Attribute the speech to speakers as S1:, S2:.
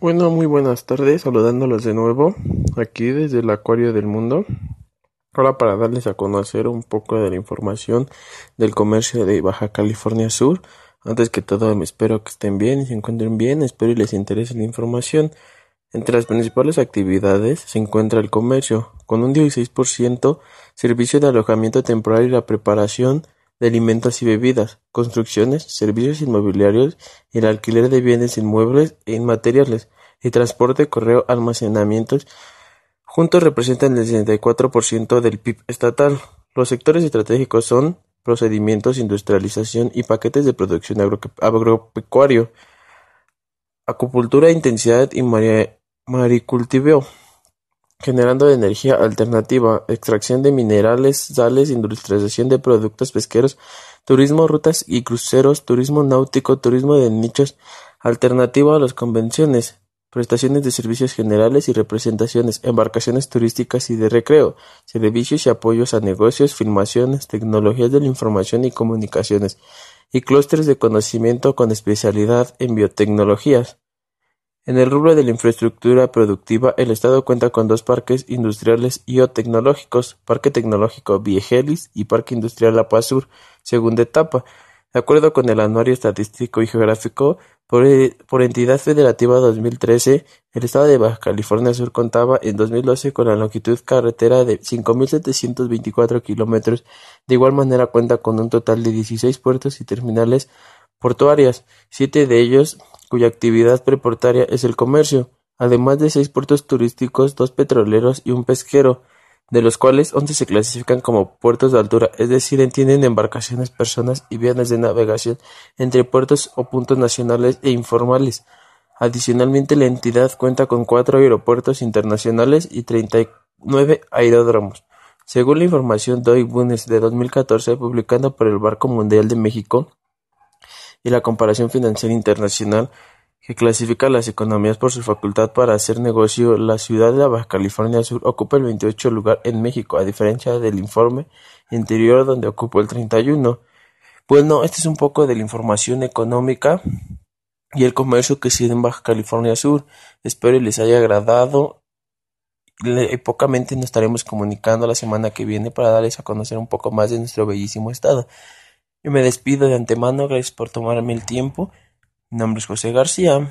S1: Bueno, muy buenas tardes, saludándolos de nuevo aquí desde el Acuario del Mundo. Ahora para darles a conocer un poco de la información del comercio de Baja California Sur. Antes que todo, me espero que estén bien y se encuentren bien, espero y les interese la información. Entre las principales actividades se encuentra el comercio, con un 16%, servicio de alojamiento temporal y la preparación de alimentos y bebidas, construcciones, servicios inmobiliarios el alquiler de bienes inmuebles e inmateriales, y transporte, correo, almacenamientos, juntos representan el 64% del PIB estatal. Los sectores estratégicos son procedimientos, industrialización y paquetes de producción agropecuario, acupuntura, intensidad y generando energía alternativa, extracción de minerales, sales, industrialización de productos pesqueros, turismo, rutas y cruceros, turismo náutico, turismo de nichos, alternativo a las convenciones, prestaciones de servicios generales y representaciones, embarcaciones turísticas y de recreo, servicios y apoyos a negocios, filmaciones, tecnologías de la información y comunicaciones, y clústeres de conocimiento con especialidad en biotecnologías. En el rubro de la infraestructura productiva, el estado cuenta con dos parques industriales y o tecnológicos, Parque Tecnológico Viejelis y Parque Industrial La Paz Sur, segunda etapa. De acuerdo con el Anuario Estadístico y Geográfico por, Entidad Federativa 2013, el estado de Baja California Sur contaba en 2012 con la longitud carretera de 5.724 kilómetros. De igual manera cuenta con un total de 16 puertos y terminales portuarias, siete de ellos cuya actividad preportaria es el comercio, además de seis puertos turísticos, dos petroleros y un pesquero, de los cuales once se clasifican como puertos de altura, es decir, entienden embarcaciones, personas y bienes de navegación entre puertos o puntos nacionales e informales. Adicionalmente, la entidad cuenta con cuatro aeropuertos internacionales y treinta y nueve aeródromos. Según la información de Bunes de 2014 publicada por el Barco Mundial de México, y la comparación financiera internacional, que clasifica las economías por su facultad para hacer negocio, la ciudad de Baja California Sur ocupa el 28 lugar en México, a diferencia del informe interior donde ocupó el 31. Bueno, este es un poco de la información económica y el comercio que sigue en Baja California Sur. Espero les haya agradado. Le, pocamente nos estaremos comunicando la semana que viene para darles a conocer un poco más de nuestro bellísimo estado. Yo me despido de antemano, gracias por tomarme el tiempo. Mi nombre es José García.